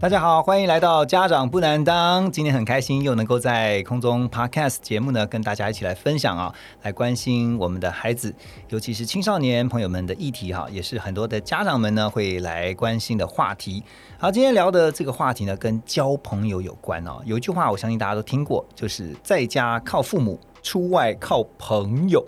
大家好，欢迎来到家长不难当。今天很开心又能够在空中 Podcast 节目呢，跟大家一起来分享啊，来关心我们的孩子，尤其是青少年朋友们的议题哈，也是很多的家长们呢会来关心的话题。好，今天聊的这个话题呢，跟交朋友有关哦。有一句话，我相信大家都听过，就是在家靠父母，出外靠朋友。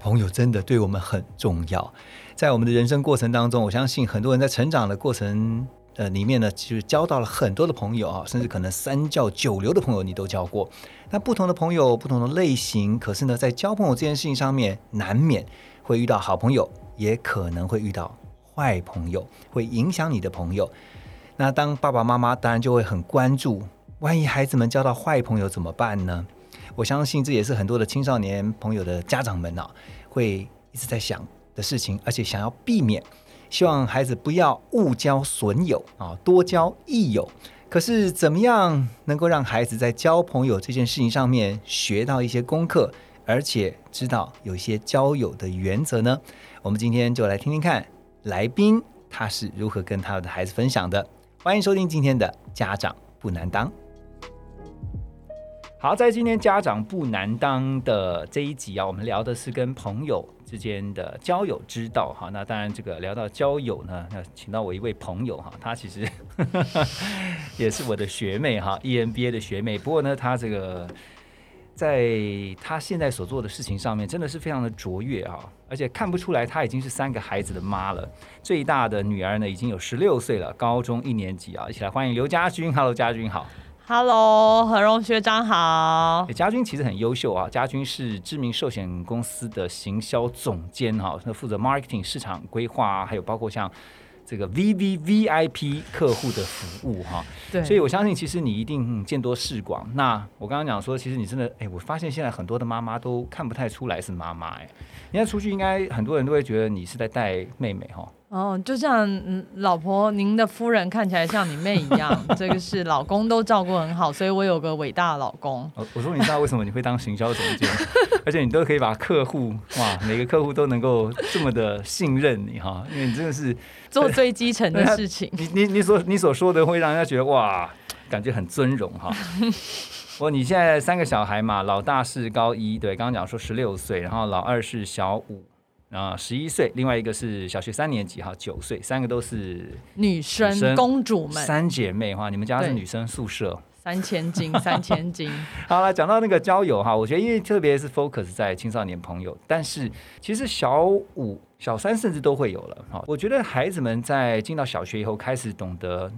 朋友真的对我们很重要，在我们的人生过程当中，我相信很多人在成长的过程。呃，里面呢，其实交到了很多的朋友啊，甚至可能三教九流的朋友你都交过。那不同的朋友，不同的类型，可是呢，在交朋友这件事情上面，难免会遇到好朋友，也可能会遇到坏朋友，会影响你的朋友。那当爸爸妈妈当然就会很关注，万一孩子们交到坏朋友怎么办呢？我相信这也是很多的青少年朋友的家长们啊，会一直在想的事情，而且想要避免。希望孩子不要误交损友啊，多交益友。可是怎么样能够让孩子在交朋友这件事情上面学到一些功课，而且知道有一些交友的原则呢？我们今天就来听听看来宾他是如何跟他的孩子分享的。欢迎收听今天的家长不难当。好，在今天家长不难当的这一集啊，我们聊的是跟朋友。之间的交友之道哈，那当然这个聊到交友呢，那请到我一位朋友哈，他其实 也是我的学妹哈，EMBA 的学妹。不过呢，他这个在他现在所做的事情上面，真的是非常的卓越哈，而且看不出来他已经是三个孩子的妈了。最大的女儿呢，已经有十六岁了，高中一年级啊。一起来欢迎刘家军，Hello，家军好。Hello，何荣学长好。家军其实很优秀啊，家军是知名寿险公司的行销总监哈，那负责 marketing 市场规划，还有包括像这个 V V V I P 客户的服务哈。对，所以我相信其实你一定见多识广。那我刚刚讲说，其实你真的哎，我发现现在很多的妈妈都看不太出来是妈妈哎，你看出去应该很多人都会觉得你是在带妹妹哈。哦，就像嗯，老婆，您的夫人看起来像你妹一样，这个是老公都照顾很好，所以我有个伟大的老公。我说，你知道为什么你会当行销总监，而且你都可以把客户哇，每个客户都能够这么的信任你哈，因为你真的是 做最基层的事情。你你你所你所说的会让人家觉得哇，感觉很尊荣哈。我你现在三个小孩嘛，老大是高一，对，刚刚讲说十六岁，然后老二是小五。啊，十一岁，另外一个是小学三年级，哈，九岁，三个都是女生公主们，三姐妹哈，你们家是女生宿舍，三千斤，三千斤。好了，讲到那个交友哈，我觉得因为特别是 focus 在青少年朋友，但是其实小五、小三甚至都会有了哈。我觉得孩子们在进到小学以后，开始懂得。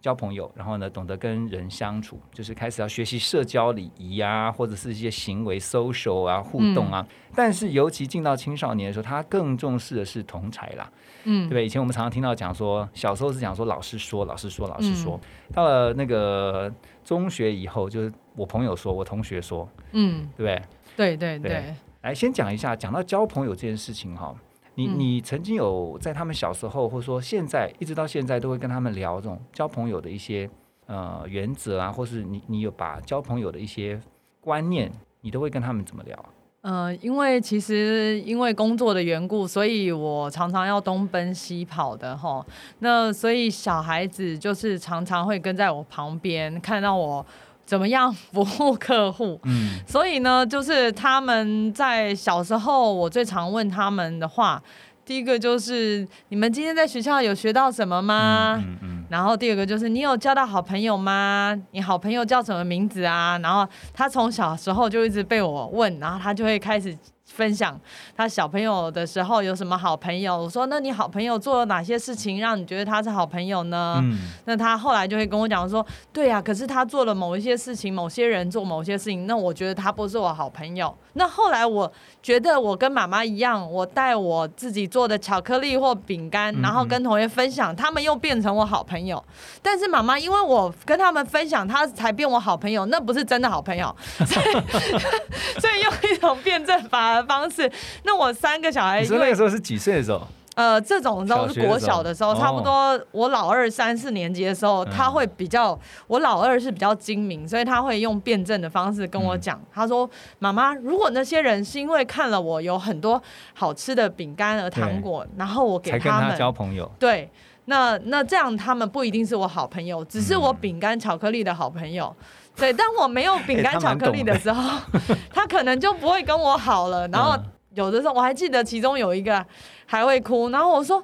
交朋友，然后呢，懂得跟人相处，就是开始要学习社交礼仪啊，或者是一些行为 social 啊互动啊。但是尤其进到青少年的时候，他更重视的是同才啦，嗯，对不对？以前我们常常听到讲说，小时候是讲说老师说，老师说，老师说。到了那个中学以后，就是我朋友说，我同学说，嗯，对不对？对对对。来，先讲一下，讲到交朋友这件事情哈。你你曾经有在他们小时候，或者说现在一直到现在，都会跟他们聊这种交朋友的一些呃原则啊，或是你你有把交朋友的一些观念，你都会跟他们怎么聊？呃，因为其实因为工作的缘故，所以我常常要东奔西跑的哈。那所以小孩子就是常常会跟在我旁边，看到我怎么样服务客户。嗯，所以呢，就是他们在小时候，我最常问他们的话。第一个就是你们今天在学校有学到什么吗？嗯嗯。然后第二个就是你有交到好朋友吗？你好朋友叫什么名字啊？然后他从小时候就一直被我问，然后他就会开始分享他小朋友的时候有什么好朋友。我说：“那你好朋友做了哪些事情让你觉得他是好朋友呢？”嗯，那他后来就会跟我讲说：“对呀、可是他做了某一些事情，某些人做某些事情，那我觉得他不是我好朋友。”那后来我觉得我跟妈妈一样，我带我自己做的巧克力或饼干，然后跟同学分享，他们又变成我好朋友。但是妈妈因为我跟他们分享，他才变我好朋友，那不是真的好朋友，所以 所以用一种辩证法的方式。那我三个小孩你说因为那个时候是几岁的时候？呃，这种时候是国小的时候，差不多我老二三四年级的时候，嗯他会比较，我老二是比较精明，所以他会用辩证的方式跟我讲，嗯他说：“妈妈，如果那些人是因为看了我有很多好吃的饼干和糖果，然后我给他们，交朋友。对，那那这样他们不一定是我好朋友，只是嗯我饼干巧克力的好朋友。对，当我没有饼干巧克力的时候，他可能就不会跟我好了。然后嗯有的时候我还记得其中有一个还会哭，然后我说。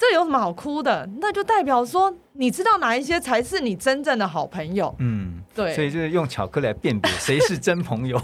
这有什么好哭的？那就代表说，你知道哪一些才是你真正的好朋友。嗯，对所以就是用巧克力来辨别谁是真朋友。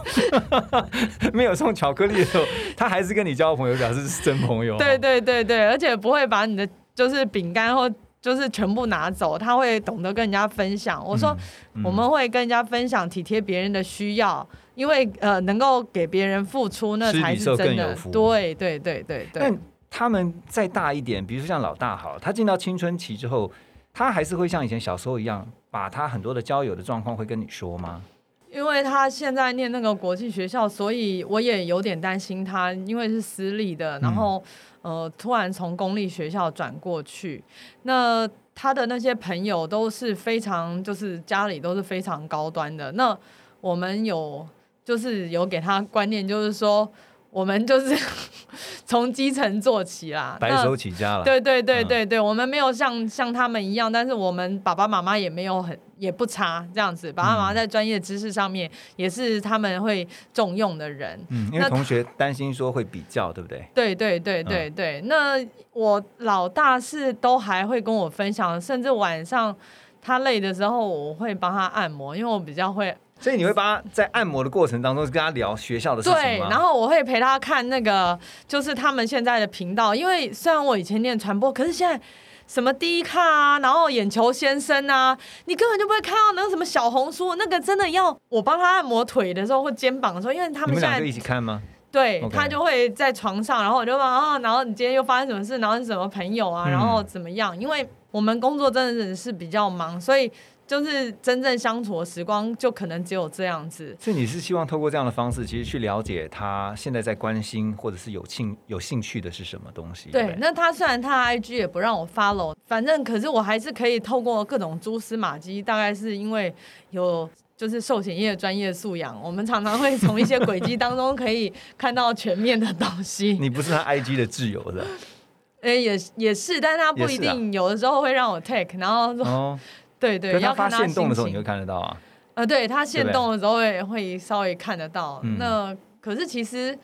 没有送巧克力的时候，他还是跟你交朋友，表示是真朋友。对对对对，而且不会把你的就是饼干或就是全部拿走，他会懂得跟人家分享。我说，嗯我们会跟人家分享体贴别人的需要，因为呃能够给别人付出，那才是真的。对对对对对但。他们再大一点，比如说像老大好，他进到青春期之后，他还是会像以前小时候一样，把他很多的交友的状况会跟你说吗？因为他现在念那个国际学校，所以我也有点担心他，因为是私立的，然后、呃突然从公立学校转过去，那他的那些朋友都是非常就是家里都是非常高端的。那我们有就是有给他观念，就是说我们就是 从基层做起啦，白手起家了。对对对嗯对对，我们没有像像他们一样，但是我们爸爸妈妈也没有很也不差这样子，爸爸妈妈嗯在专业知识上面也是他们会重用的人。嗯，因为同学担心说会比较，对不对？对对对嗯对对，那我老大是都还会跟我分享，甚至晚上他累的时候，我会帮他按摩，因为我比较会所以你会帮他在按摩的过程当中跟他聊学校的事情对，然后我会陪他看那个，就是他们现在的频道，因为虽然我以前念传播，可是现在。什么第一看啊，然后眼球先生啊，你根本就不会看到那个什么小红书，那个真的要我帮他按摩腿的时候或肩膀的时候，因为他们现在一起看吗？对他就会在床上，然后我就问啊，然后你今天又发生什么事，然后是什么朋友啊，嗯然后怎么样？因为我们工作真的是比较忙，所以就是真正相处的时光就可能只有这样子。所以你是希望透过这样的方式，其实去了解他现在在关心或者是有兴有兴趣的是什么东西？不，对那他虽然他的 IG 也不让我 follow，反正可是我还是可以透过各种蛛丝马迹，大概是因为有。就是寿险业专业素养，我们常常会从一些轨迹当中可以看到全面的东西。你不是他 IG 的挚友是吧？哎、也也是，但是他不一定，有的时候会让我 take，然后说、哦，对对，可他发要看现动的时候，你会。看得到啊。呃，对他对不对现动的时候也会稍微看得到。嗯那可是其实，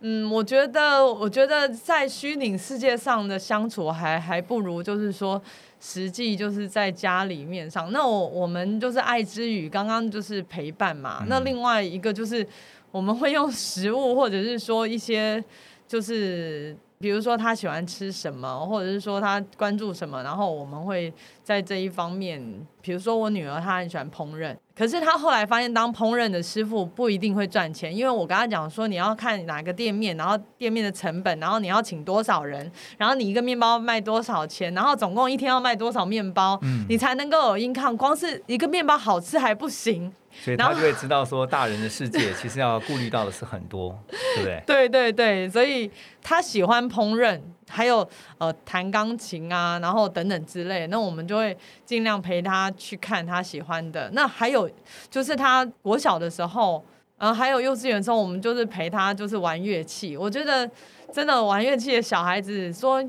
嗯，我觉得，我觉得在虚拟世界上的相处还还不如就是说。实际就是在家里面上，那我我们就是爱之语，刚刚就是陪伴嘛。嗯那另外一个就是我们会用食物，或者是说一些就是比如说他喜欢吃什么，或者是说他关注什么，然后我们会在这一方面，比如说我女儿她很喜欢烹饪，可是她后来发现当烹饪的师傅不一定会赚钱，因为我跟她讲说你要看哪个店面，然后店面的成本，然后你要请多少人，然后你一个面包卖多少钱，然后总共一天要卖多少面包，嗯你才能够有 income。光是一个面包好吃还不行，所以他就会知道说，大人的世界 其实要顾虑到的是很多，对不对？对对对，所以他喜欢烹饪，还有呃弹钢琴啊，然后等等之类。那我们就会尽量陪他去看他喜欢的。那还有就是他国小的时候，呃，还有幼稚园的时候，我们就是陪他就是玩乐器。我觉得真的玩乐器的小孩子说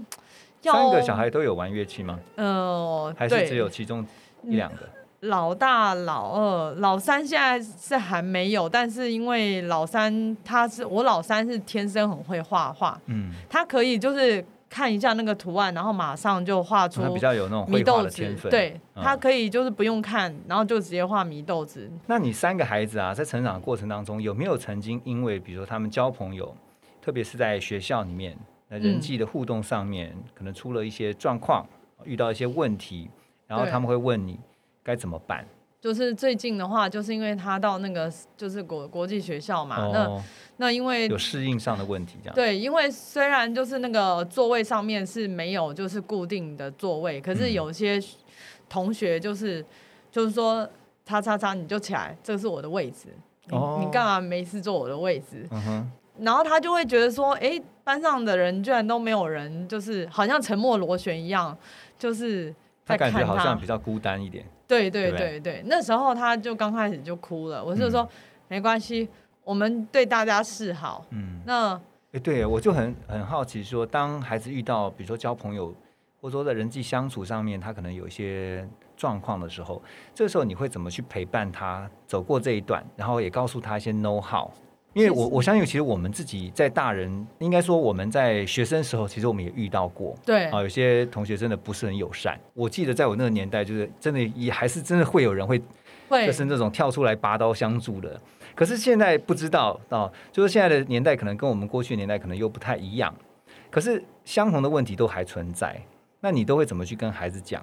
要三个小孩都有玩乐器吗？呃，还是只有其中一两个？老大、老二、老三现在是还没有，但是因为老三他是我老三是天生很会画画，嗯，他可以就是看一下那个图案，然后马上就画出他比较有那种绘画祢豆子的天，分。对、嗯他可以就是不用看，然后就直接画祢豆子。那你三个孩子啊，在成长的过程当中，有没有曾经因为比如说他们交朋友，特别是在学校里面，那人际的互动上面，可能出了一些状况，遇到一些问题，然后他们会问你该怎么办。就是最近的话，就是因为他到那个就是国国际学校嘛，那哦，那因为有适应上的问题，这样。对，因为虽然就是那个座位上面是没有就是固定的座位，可是嗯有些同学就是就是说，叉叉叉你就起来，这是我的位置，你、哦你干嘛没事坐我的位置？嗯，然后他就会觉得说，哎，班上的人居然都没有人，就是好像沉默螺旋一样，就是他感觉好像比较孤单一点。对对对不对那时候他就刚开始就哭了，我就说、嗯没关系，我们对大家示好。嗯，那哎，对，我就很很好奇说，当孩子遇到比如说交朋友，或者说在人际相处上面，他可能有一些状况的时候，这个时候你会怎么去陪伴他走过这一段，然后也告诉他一些 know how。因为我我相信，其实我们自己在大人，应该说我们在学生时候，其实我们也遇到过，对啊，有些同学真的不是很友善。我记得在我那个年代，就是真的也还是真的会有人会会就是那种跳出来拔刀相助的。可是现在不知道啊，就是现在的年代可能跟我们过去的年代可能又不太一样。可是相同的问题都还存在，那你都会怎么去跟孩子讲？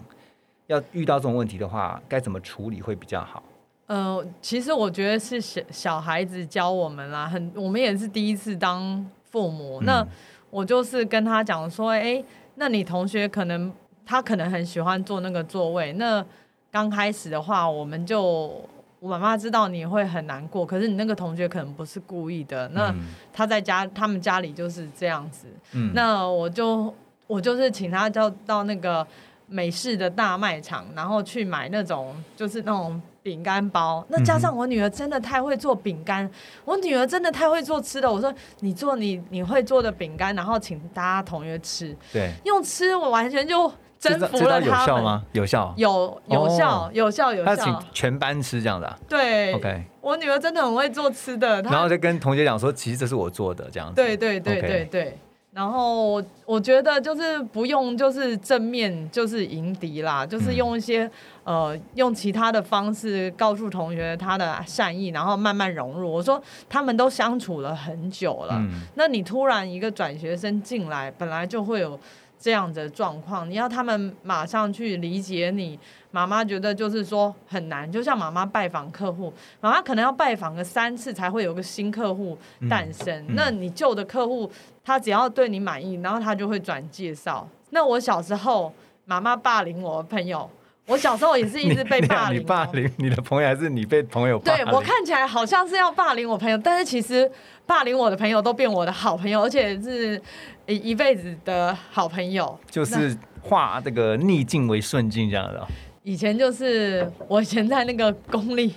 要遇到这种问题的话，该怎么处理会比较好？呃，其实我觉得是小小孩子教我们啦，很我们也是第一次当父母。那嗯我就是跟他讲说，哎、那你同学可能他可能很喜欢坐那个座位，那刚开始的话，我们就我妈妈知道你会很难过，可是你那个同学可能不是故意的，那嗯他在家他们家里就是这样子，嗯。那我就我就是请他到到那个美式的大卖场，然后去买那种就是那种饼干包。那加上我女儿真的太会做饼干，我女儿真的太会做吃的。我说你做你你会做的饼干，然后请大家同学吃，对，用吃我完全就征服了他们。效吗？有效。有有效、哦有效有他请效，全班吃这样的、啊、对，OK，我女儿真的很会做吃的，然后就跟同学讲说，其实这是我做的这样子。对对对对对。然后我我觉得就是不用就是正面就是迎敌啦，就是嗯用一些、呃用其他的方式告诉同学他的善意，然后慢慢融入。我说他们都相处了很久了，嗯那你突然一个转学生进来，本来就会有这样的状况，你要他们马上去理解你。妈妈觉得就是说很难，就像妈妈拜访客户，妈妈可能要拜访个三次才会有个新客户诞生。嗯那你旧的客户，他只要对你满意，然后他就会转介绍。那我小时候，妈妈霸凌我的朋友，我小时候也是一直被霸凌、你霸。凌你的朋友，还是你被朋友霸凌？对我看起来好像是要霸凌我朋友，但是其实霸凌我的朋友都变我的好朋友，而且是一一辈子的好朋友。就是化这个逆境为顺境这样的哦。以前就是我以前在那个公立，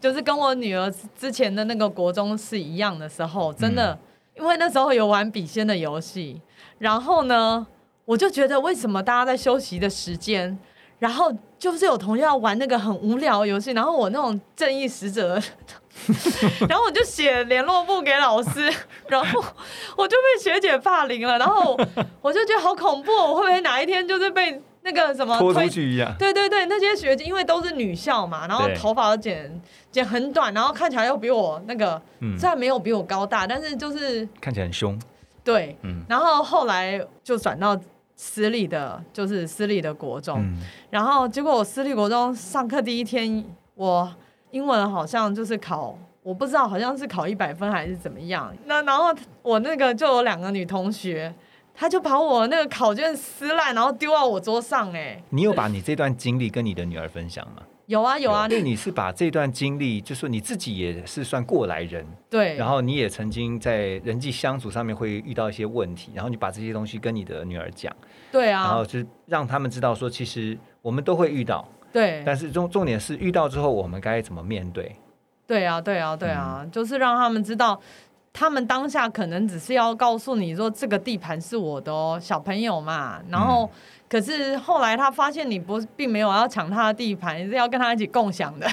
就是跟我女儿之前的那个国中是一样的时候，真的，因为那时候有玩笔仙的游戏，然后呢，我就觉得为什么大家在休息的时间，然后就是有同学要玩那个很无聊的游戏，然后我那种正义使者。然后我就写联络簿给老师，然后我就被学姐霸凌了，然后我就觉得好恐怖哦，我会不会哪一天就是被那个什么拖推出去一样。对对对，那些学姐因为都是女校嘛，然后对头发都剪剪很短，然后看起来又比我那个，嗯虽然没有比我高大，但是就是看起来很凶。对。嗯然后后来就转到私立的，就是私立的国中，嗯然后结果我私立国中上课第一天，我英文好像就是考。我不知道，好像是考一百分还是怎么样。那然后我那个就有两个女同学，她就把我那个考卷撕烂，然后丢到我桌上、哎，你有把你这段经历跟你的女儿分享吗？有啊有啊，因为你是把这段经历，就说你自己也是算过来人，对，然后你也曾经在人际相处上面会遇到一些问题，然后你把这些东西跟你的女儿讲，对啊。然后，就是让他们知道说，其实我们都会遇到，对，但是重重点是遇到之后我们该怎么面对。对啊，对啊，对嗯。啊，就是让他们知道，他们当下可能只是要告诉你说这个地盘是我的哦，小朋友嘛。然后，可是后来他发现你不并没有要抢他的地盘，是要跟他一起共享的，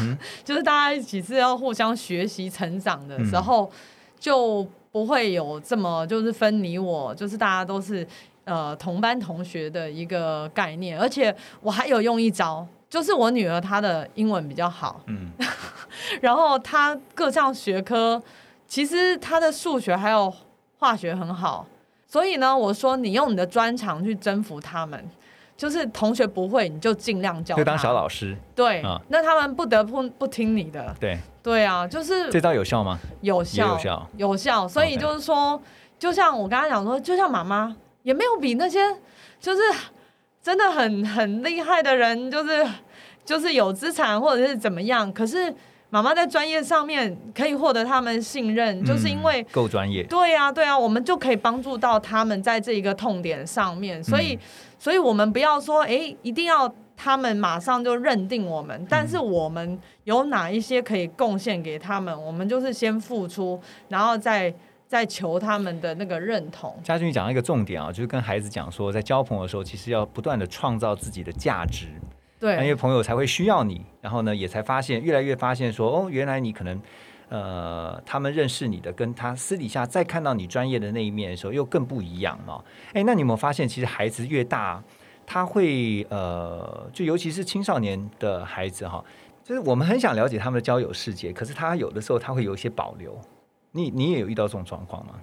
嗯，就是大家一起是要互相学习成长的时候，就不会有这么就是分你我，就是大家都是呃同班同学的一个概念。而且我还有用一招。就是我女儿她的英文比较好，嗯 然后她各项学科，其实他的数学还有化学很好，所以呢，我说你用你的专长去征服他们，就是同学不会你就尽量教，就当小老师。对，啊那他们不得不不听你的，对，对啊，就是这招有效吗？有效，有效有效。所以就是说，就像我刚才讲说，就像妈妈也没有比那些就是真的很很厉害的人，就是就是有资产或者是怎么样，可是妈妈在专业上面可以获得他们信任，就是因为嗯够专业。对呀、对啊、我们就可以帮助到他们在这一个痛点上面，所以，嗯所以我们不要说，哎，一定要他们马上就认定我们，但是我们有哪一些可以贡献给他们，我们就是先付出，然后再再求他们的那个认同。嘉俊讲到一个重点啊，就是跟孩子讲说，在交朋友的时候，其实要不断的创造自己的价值，那因为，朋友才会需要你，然后呢，也才发现越来越发现说，哦，原来你可能。呃，他们认识你的，跟他私底下再看到你专业的那一面的时候，又更不一样哦。哎，那你有没有发现，其实孩子越大，他会呃，就尤其是青少年的孩子哈，就是我们很想了解他们的交友世界，可是他有的时候他会有一些保留。你你也有遇到这种状况吗？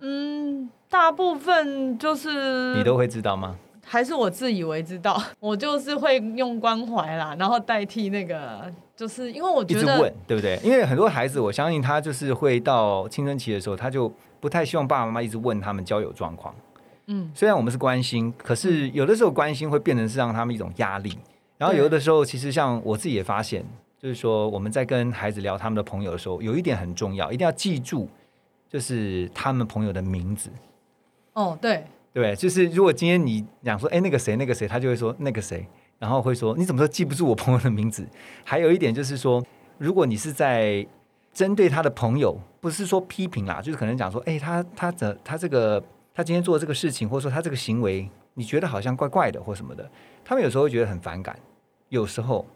嗯，大部分就是你都会知道吗？还是我自以为知道，我就是会用关怀啦，然后代替那个，就是因为我觉得一直问，对不对？因为很多孩子，我相信他就是会到青春期的时候，他就不太希望爸爸妈妈一直问他们交友状况。嗯，虽然我们是关心，可是有的时候关心会变成是让他们一种压力。然后有的时候，其实像我自己也发现，就是说我们在跟孩子聊他们的朋友的时候，有一点很重要，一定要记住，就是他们朋友的名字。哦，对，对？就是如果今天你讲说，哎，那个谁，那个谁，他就会说那个谁，然后会说你怎么都记不住我朋友的名字？还有一点就是说，如果你是在针对他的朋友，不是说批评啦，就是可能讲说，哎，他他的他这个他今天做这个事情，或者说他这个行为，你觉得好像怪怪的或什么的，他们有时候会觉得很反感，有时候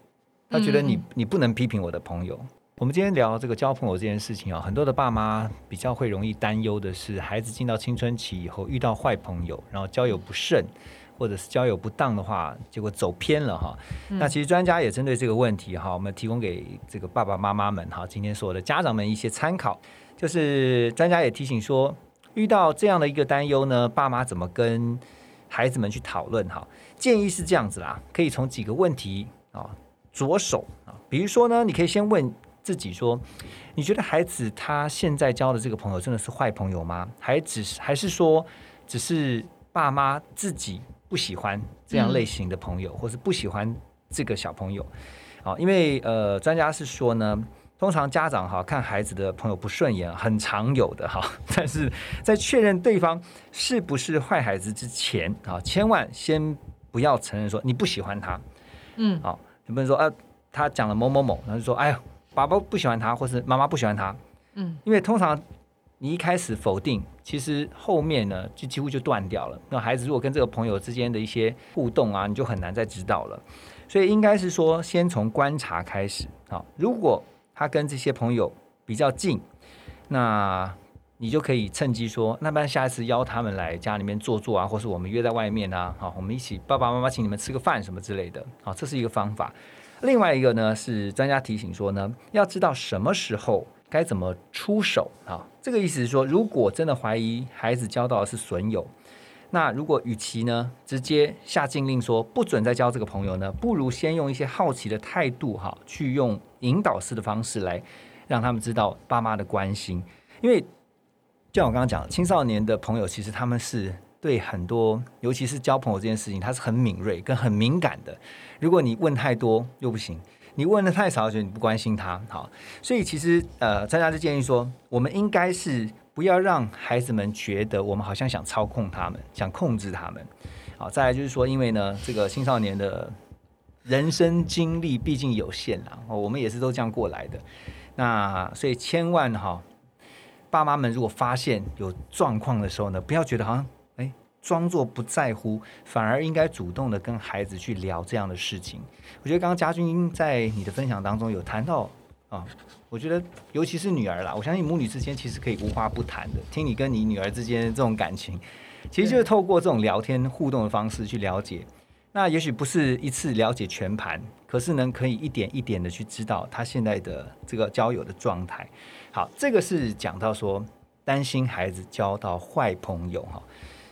他觉得你、你不能批评我的朋友。我们今天聊这个交朋友这件事情啊，很多的爸妈比较会容易担忧的是，孩子进到青春期以后遇到坏朋友，然后交友不慎，或者是交友不当的话，结果走偏了哈。那其实专家也针对这个问题哈，我们提供给这个爸爸妈妈们哈，今天所有的家长们一些参考。就是专家也提醒说，遇到这样的一个担忧呢，爸妈怎么跟孩子们去讨论哈？建议是这样子啦，可以从几个问题啊着手啊，比如说呢，你可以先问自己说，你觉得孩子他现在交的这个朋友真的是坏朋友吗？还只是还是说只是爸妈自己不喜欢这样类型的朋友，或是不喜欢这个小朋友？啊，因为呃，专家是说呢。通常家长哈看孩子的朋友不顺眼，很常有的哈，但是在确认对方是不是坏孩子之前啊，千万先不要承认说你不喜欢他，嗯，好，你不能说啊，他讲了某某某，然后就说哎呀，爸爸不喜欢他，或是妈妈不喜欢他，嗯，因为通常你一开始否定，其实后面呢就几乎就断掉了。那孩子如果跟这个朋友之间的一些互动啊，你就很难再知道了。所以应该是说，先从观察开始啊。如果他跟这些朋友比较近，那你就可以趁机说，那不然下一次邀他们来家里面坐坐啊，或是我们约在外面啊，好，我们一起爸爸妈妈请你们吃个饭什么之类的，好，这是一个方法。另外一个呢是专家提醒说呢，要知道什么时候该怎么出手啊。这个意思是说，如果真的怀疑孩子交到的是损友，那如果与其呢直接下禁令说不准再交这个朋友呢，不如先用一些好奇的态度哈，去用引导式的方式来让他们知道爸妈的关心，因为就像我刚刚讲，青少年的朋友其实他们是对很多，尤其是交朋友这件事情，他是很敏锐跟很敏感的。如果你问太多又不行，你问的太少，觉得你不关心他，好，所以其实呃，专家就建议说，我们应该是不要让孩子们觉得我们好像想操控他们，想控制他们。好，再来就是说，因为呢，这个青少年的人生经历毕竟有限啦，哦，我们也是都这样过来的。那所以千万哈，爸妈们如果发现有状况的时候呢，不要觉得好像装作不在乎，反而应该主动的跟孩子去聊这样的事情。我觉得刚刚家军在你的分享当中有谈到啊，我觉得尤其是女儿啦，我相信母女之间其实可以无话不谈的。听你跟你女儿之间这种感情，其实就是透过这种聊天互动的方式去了解。那也许不是一次了解全盘，可是呢，可以一点一点的去知道他现在的这个交友的状态。好，这个是讲到说担心孩子交到坏朋友哈。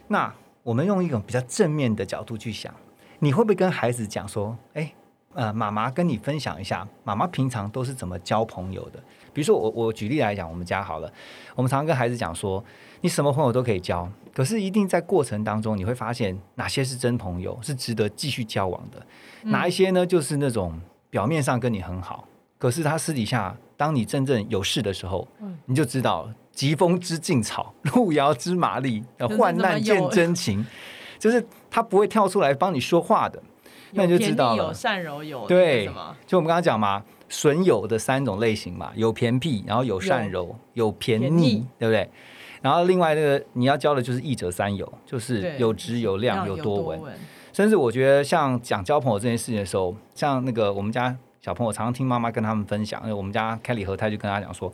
那我们用一种比较正面的角度去想，你会不会跟孩子讲说，哎，呃，妈妈跟你分享一下，妈妈平常都是怎么交朋友的？比如说我我举例来讲，我们家好了，我们常常跟孩子讲说，你什么朋友都可以交，可是一定在过程当中，你会发现哪些是真朋友，是值得继续交往的，哪一些呢，就是那种表面上跟你很好，可是他私底下，当你真正有事的时候，你就知道疾风知劲草，路遥知马力，患难见真情，就是他不会跳出来帮你说话的，那你就知道了。有善柔有对，就我们刚刚讲嘛。损友的三种类型嘛，有偏僻，然后有善柔，有偏逆，对不对？然后另外那个你要教的就是义者三友，就是有直有量有多闻。甚至我觉得像讲交朋友这件事情的时候，像那个我们家小朋友常常听妈妈跟他们分享，因为我们家凯里和泰就跟他讲说，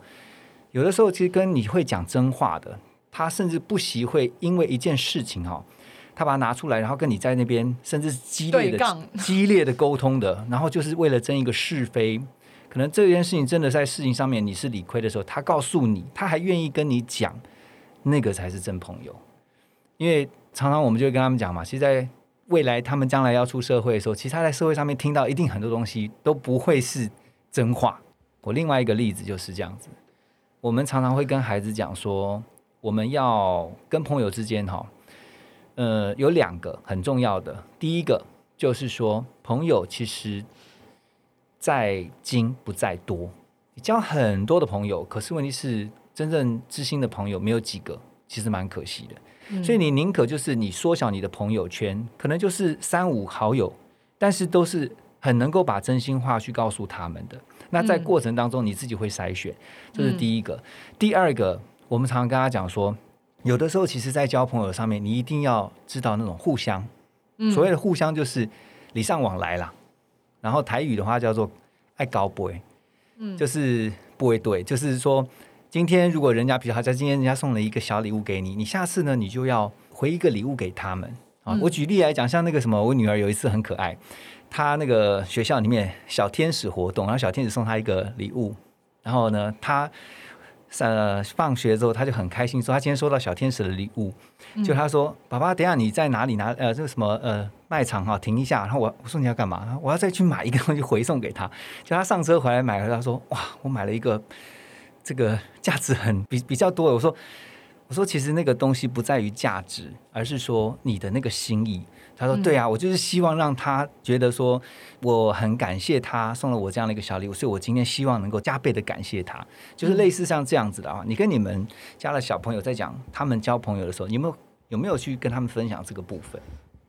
有的时候其实跟你会讲真话的，他甚至不惜会因为一件事情哈，他把它拿出来，然后跟你在那边甚至激烈的激烈的沟通的，然后就是为了争一个是非。可能这件事情真的在事情上面你是理亏的时候，他告诉你，他还愿意跟你讲，那个才是真朋友。因为常常我们就会跟他们讲嘛，其实，在未来他们将来要出社会的时候，其实他在社会上面听到一定很多东西都不会是真话。我另外一个例子就是这样子，我们常常会跟孩子讲说，我们要跟朋友之间哈，呃，有两个很重要的，第一个就是说，朋友其实。在精不在多，你交很多的朋友，可是问题是真正知心的朋友没有几个，其实蛮可惜的。所以你宁可就是你缩小你的朋友圈，可能就是三五好友，但是都是很能够把真心话去告诉他们的。那在过程当中你自己会筛选，这是第一个。第二个，我们常常跟他讲说，有的时候其实，在交朋友上面，你一定要知道那种互相，所谓的互相就是礼尚往来啦。然后台语的话叫做爱高不嗯，就是不会对，就是说今天如果人家比如他在今天人家送了一个小礼物给你，你下次呢你就要回一个礼物给他们啊。我举例来讲，像那个什么，我女儿有一次很可爱，她那个学校里面小天使活动，然后小天使送她一个礼物，然后呢她。呃，放学之后她就很开心，说她今天收到小天使的礼物。就她说：“爸爸，等下你在哪里拿？呃，这个什么呃卖场哈，停一下。”然后我我说你要干嘛？我要再去买一个东西回送给他。就他上车回来买了，他说：“哇，我买了一个这个价值很比比较多。”我说：“我说其实那个东西不在于价值，而是说你的那个心意。”他说：“对啊，我就是希望让他觉得说我很感谢他送了我这样的一个小礼物，所以我今天希望能够加倍的感谢他，就是类似像这样子的啊。你跟你们家的小朋友在讲他们交朋友的时候，有没有有没有去跟他们分享这个部分？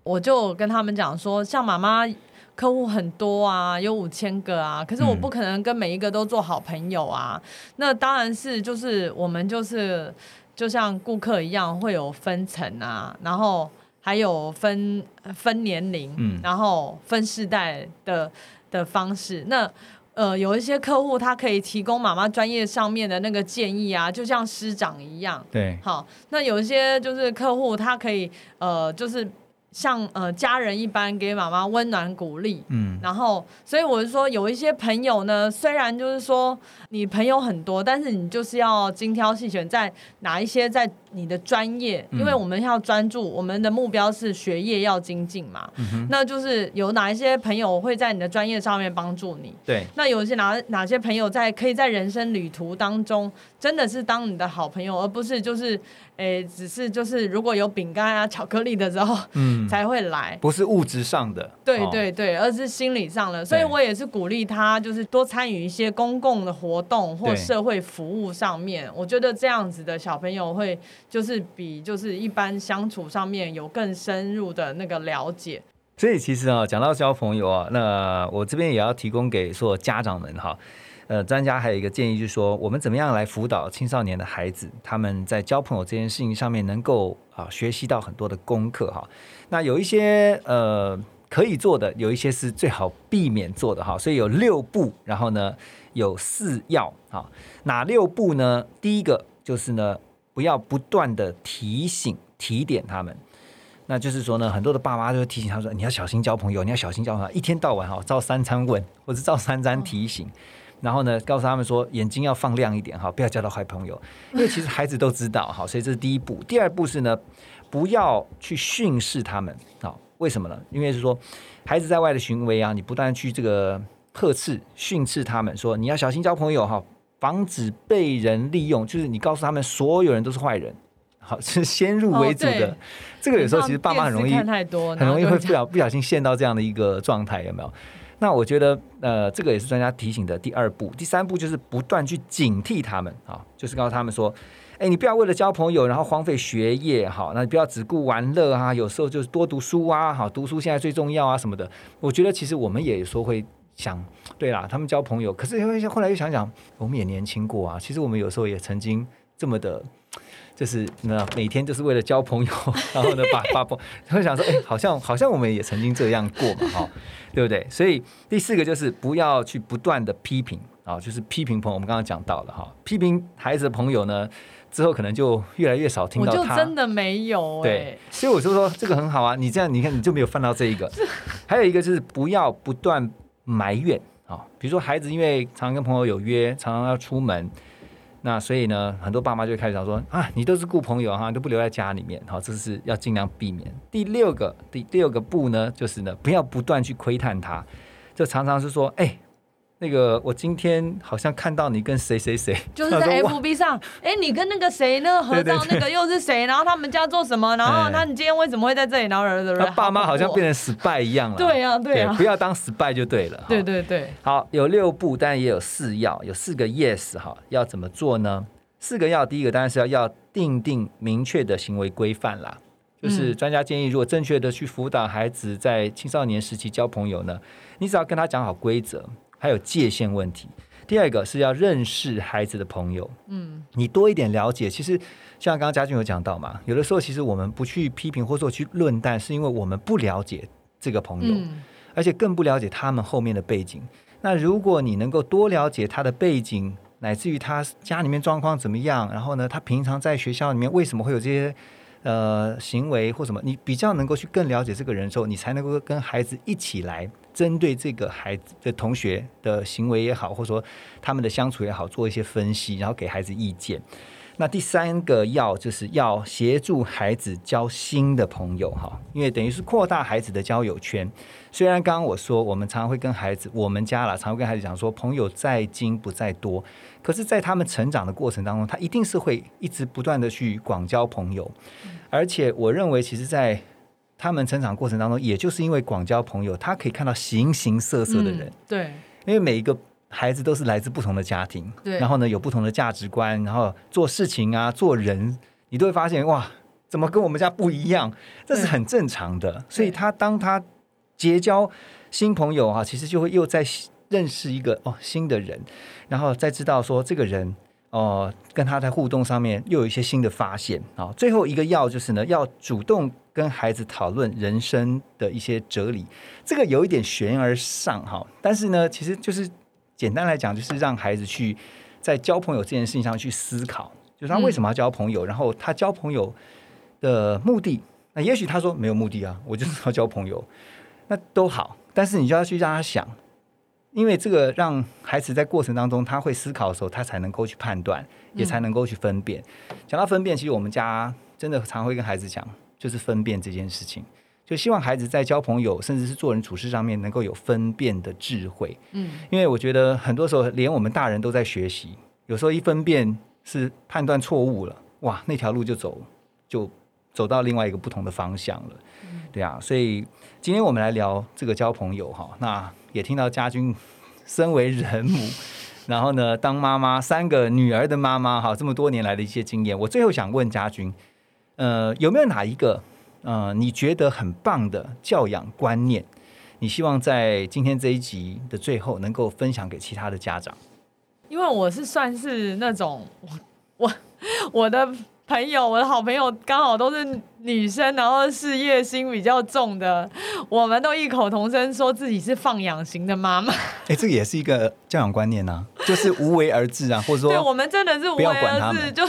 我就跟他们讲说，像妈妈客户很多啊，有五千个啊，可是我不可能跟每一个都做好朋友啊。那当然是就是我们就是就像顾客一样会有分层啊，然后。还有分分年龄，嗯，然后分世代的的方式。那呃，有一些客户他可以提供妈妈专业上面的那个建议啊，就像师长一样。对，好。那有一些就是客户他可以呃，就是像呃家人一般给妈妈温暖鼓励。嗯，然后所以我是说，有一些朋友呢，虽然就是说你朋友很多，但是你就是要精挑细选，在哪一些在。你的专业，因为我们要专注，我们的目标是学业要精进嘛。那就是有哪一些朋友会在你的专业上面帮助你？对。那有一些哪哪些朋友在可以在人生旅途当中，真的是当你的好朋友，而不是就是诶，只是就是如果有饼干啊、巧克力的时候，嗯，才会来，不是物质上的。对对对，而是心理上的。所以我也是鼓励他，就是多参与一些公共的活动或社会服务上面。我觉得这样子的小朋友会。就是比就是一般相处上面有更深入的那个了解，所以其实啊，讲到交朋友啊，那我这边也要提供给所有家长们哈，呃，专家还有一个建议，就是说我们怎么样来辅导青少年的孩子，他们在交朋友这件事情上面能够啊学习到很多的功课哈。那有一些呃可以做的，有一些是最好避免做的哈。所以有六步，然后呢有四要哈。哪六步呢？第一个就是呢。不要不断的提醒提点他们，那就是说呢，很多的爸妈就会提醒他说：“你要小心交朋友，你要小心交朋友。”一天到晚哈，照三餐问，或者照三餐提醒。然后呢，告诉他们说眼睛要放亮一点哈，不要交到坏朋友，因为其实孩子都知道哈，所以这是第一步。第二步是呢，不要去训斥他们，好，为什么呢？因为是说孩子在外的行为啊，你不断去这个呵斥、训斥他们，说你要小心交朋友哈，防止被人利用，就是你告诉他们所有人都是坏人，好 是先入为主的。这个有时候其实爸妈很容易看太多，很容易会不小不小心陷到这样的一个状态，有没有？那我觉得，呃，这个也是专家提醒的第二步，第三步就是不断去警惕他们啊，就是告诉他们说，哎，你不要为了交朋友，然后荒废学业，好，那你不要只顾玩乐啊，有时候就是多读书啊，好，读书现在最重要啊什么的。我觉得其实我们也说会想，对啦，他们交朋友，可是因为后来又想想，我们也年轻过啊，其实我们有时候也曾经这么的。就是那每天就是为了交朋友，然后呢把 把朋，会想说，哎，好像好像我们也曾经这样过嘛，哈，对不对？所以第四个就是不要去不断的批评啊，就是批评朋友。我们刚刚讲到了哈，批评孩子的朋友呢，之后可能就越来越少听到他。我就真的没有对，所以我就说这个很好啊，你这样你看你就没有犯到这一个。还有一个就是不要不断埋怨啊，比如说孩子因为常常跟朋友有约，常常要出门。那所以呢，很多爸妈就开始讲说啊，你都是顾朋友哈，都不留在家里面，好，这是要尽量避免。第六个，第第六个不呢，就是呢，不要不断去窥探他，就常常是说，哎。那个，我今天好像看到你跟谁谁谁，就是在 FB 上，哎，你跟那个谁那个合照，那个又是谁？然后他们家做什么？然后他你今天为什么会在这里？然后他爸妈好像变成 spy 一样了。对呀，对呀，不要当 spy 就对了。对对对。好，有六步，但也有四要，有四个 yes 哈，要怎么做呢？四个要，第一个当然是要要定定明确的行为规范啦。就是专家建议，如果正确的去辅导孩子在青少年时期交朋友呢，你只要跟他讲好规则。还有界限问题。第二个是要认识孩子的朋友，嗯，你多一点了解。其实像刚刚嘉俊有讲到嘛，有的时候其实我们不去批评或者去论断，是因为我们不了解这个朋友，而且更不了解他们后面的背景。那如果你能够多了解他的背景，乃至于他家里面状况怎么样，然后呢，他平常在学校里面为什么会有这些呃行为或什么，你比较能够去更了解这个人之后，你才能够跟孩子一起来。针对这个孩子的同学的行为也好，或者说他们的相处也好，做一些分析，然后给孩子意见。那第三个要就是要协助孩子交新的朋友哈，因为等于是扩大孩子的交友圈。虽然刚刚我说我们常常会跟孩子，我们家啦，常会跟孩子讲说，朋友在精不在多，可是，在他们成长的过程当中，他一定是会一直不断的去广交朋友。而且，我认为其实，在他们成长过程当中，也就是因为广交朋友，他可以看到形形色色的人。对，因为每一个孩子都是来自不同的家庭，对，然后呢有不同的价值观，然后做事情啊、做人，你都会发现哇，怎么跟我们家不一样？这是很正常的。所以他当他结交新朋友啊，其实就会又在认识一个哦新的人，然后再知道说这个人。哦，跟他在互动上面又有一些新的发现啊。最后一个要就是呢，要主动跟孩子讨论人生的一些哲理。这个有一点悬而上哈，但是呢，其实就是简单来讲，就是让孩子去在交朋友这件事情上去思考，就是他为什么要交朋友，然后他交朋友的目的。那也许他说没有目的啊，我就是要交朋友，那都好。但是你就要去让他想。因为这个让孩子在过程当中，他会思考的时候，他才能够去判断，也才能够去分辨。讲到分辨，其实我们家真的常会跟孩子讲，就是分辨这件事情，就希望孩子在交朋友，甚至是做人处事上面，能够有分辨的智慧。嗯，因为我觉得很多时候，连我们大人都在学习，有时候一分辨是判断错误了，哇，那条路就走就走到另外一个不同的方向了。对啊，所以今天我们来聊这个交朋友哈，那。也听到家军身为人母，然后呢，当妈妈三个女儿的妈妈，哈，这么多年来的一些经验，我最后想问家军，呃，有没有哪一个，呃，你觉得很棒的教养观念，你希望在今天这一集的最后能够分享给其他的家长？因为我是算是那种 我我我的。朋友，我的好朋友刚好都是女生，然后事业心比较重的，我们都异口同声说自己是放养型的妈妈。哎，这个也是一个教养观念呐，就是无为而治啊，或者说，对我们真的是无为而治，就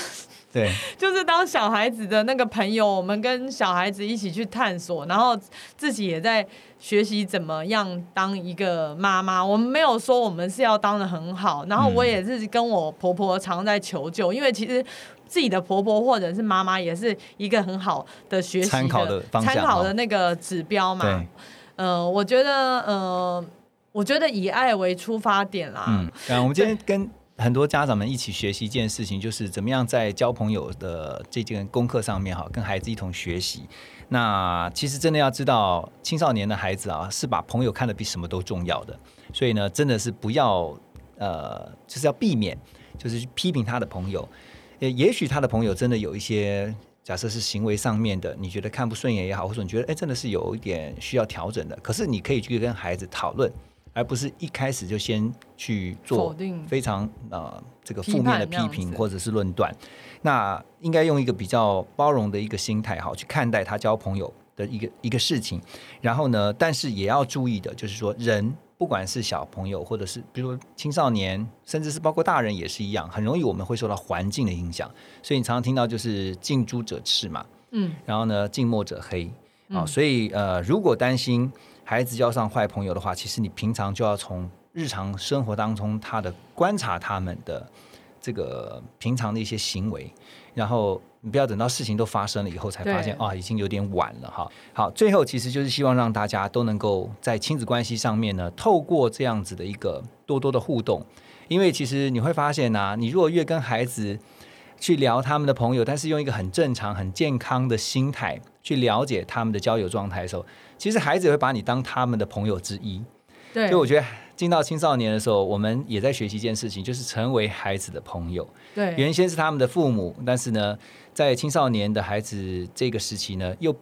对，就是当小孩子的那个朋友，我们跟小孩子一起去探索，然后自己也在学习怎么样当一个妈妈。我们没有说我们是要当的很好，然后我也是跟我婆婆常在求救，因为其实自己的婆婆或者是妈妈也是一个很好的学习参考的参考的那个指标嘛。嗯，呃，我觉得，呃，我觉得以爱为出发点啦。嗯，我们今天跟很多家长们一起学习一件事情，就是怎么样在交朋友的这件功课上面哈，跟孩子一同学习。那其实真的要知道，青少年的孩子啊，是把朋友看得比什么都重要的。所以呢，真的是不要呃，就是要避免，就是批评他的朋友。也也许他的朋友真的有一些假设是行为上面的，你觉得看不顺眼也好，或者你觉得哎真的是有一点需要调整的，可是你可以去跟孩子讨论，而不是一开始就先去做非常呃这个负面的批评或者是论断。那应该用一个比较包容的一个心态，好去看待他交朋友的一个一个事情。然后呢，但是也要注意的，就是说人不管是小朋友，或者是比如说青少年，甚至是包括大人也是一样，很容易我们会受到环境的影响。所以你常常听到就是近朱者赤嘛，嗯，然后呢近墨者黑啊、嗯所以呃，如果担心孩子交上坏朋友的话，其实你平常就要从日常生活当中他的观察他们的这个平常的一些行为，然后你不要等到事情都发生了以后才发现对啊，已经有点晚了哈。好，最后其实就是希望让大家都能够在亲子关系上面呢，透过这样子的一个多多的互动，因为其实你会发现呐、你如果越跟孩子去聊他们的朋友，但是用一个很正常、很健康的心态去了解他们的交友状态的时候，其实孩子也会把你当他们的朋友之一。对，所以我觉得进到青少年的时候，我们也在学习一件事情，就是成为孩子的朋友。对，原先是他们的父母，但是呢，在青少年的孩子这个时期呢，又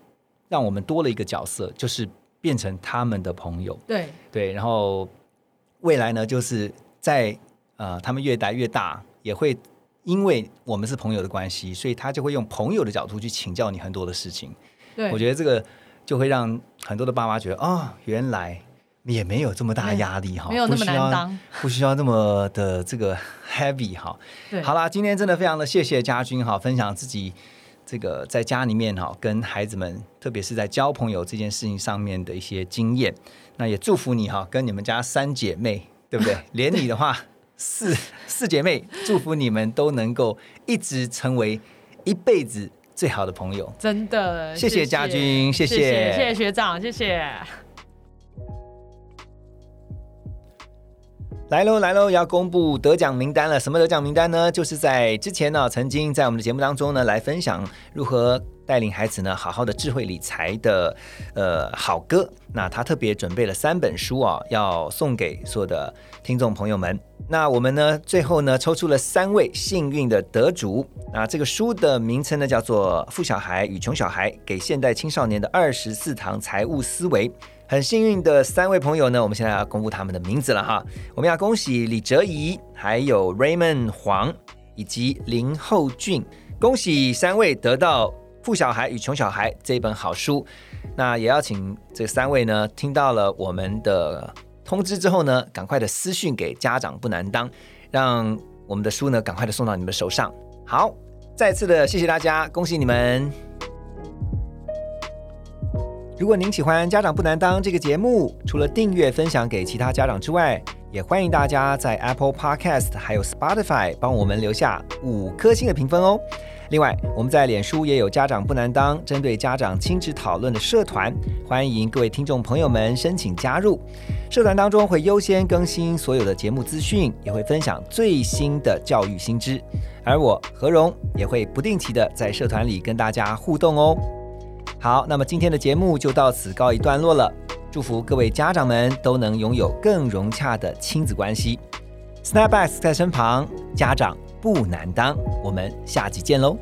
让我们多了一个角色，就是变成他们的朋友。对，对，然后未来呢，就是在呃他们越来越大，也会因为我们是朋友的关系，所以他就会用朋友的角度去请教你很多的事情。对，我觉得这个就会让很多的爸妈觉得，哦，原来也没有这么大压力哈，没有那么难当。不需要那么的这个 heavy 哈。对，好啦，今天真的非常的谢谢家军哈，分享自己这个在家里面哈跟孩子们，特别是在交朋友这件事情上面的一些经验。那也祝福你哈，跟你们家三姐妹，对不对？连你的话四四姐妹，祝福你们都能够一直成为一辈子最好的朋友。真的，谢谢家军谢谢谢谢谢学长，谢谢。来喽来喽，要公布得奖名单了。什么得奖名单呢？就是在之前呢，曾经在我们的节目当中呢，来分享如何带领孩子呢，好好的智慧理财的呃好歌。那他特别准备了三本书啊，要送给所有的听众朋友们。那我们呢，最后呢，抽出了三位幸运的得主。那这个书的名称呢，叫做《富小孩与穷小孩：给现代青少年的二十四堂财务思维》。很幸运的三位朋友呢，我们现在要公布他们的名字了哈。我们要恭喜李哲怡，还有 Raymond 黄以及林厚俊，恭喜三位得到《富小孩与穷小孩》这一本好书。那也要请这三位呢，听到了我们的通知之后呢，赶快的私讯给家长不难当，让我们的书呢赶快的送到你们手上。好，再次的谢谢大家，恭喜你们！如果您喜欢《家长不难当》这个节目，除了订阅、分享给其他家长之外，也欢迎大家在 Apple Podcast 还有 Spotify 帮我们留下五颗星的评分哦。另外，我们在脸书也有“家长不难当”针对家长亲子讨论的社团，欢迎各位听众朋友们申请加入。社团当中会优先更新所有的节目资讯，也会分享最新的教育新知，而我何荣也会不定期的在社团里跟大家互动哦。好，那么今天的节目就到此告一段落了。祝福各位家长们都能拥有更融洽的亲子关系。Snapbacks 在身旁，家长不难当。我们下集见喽。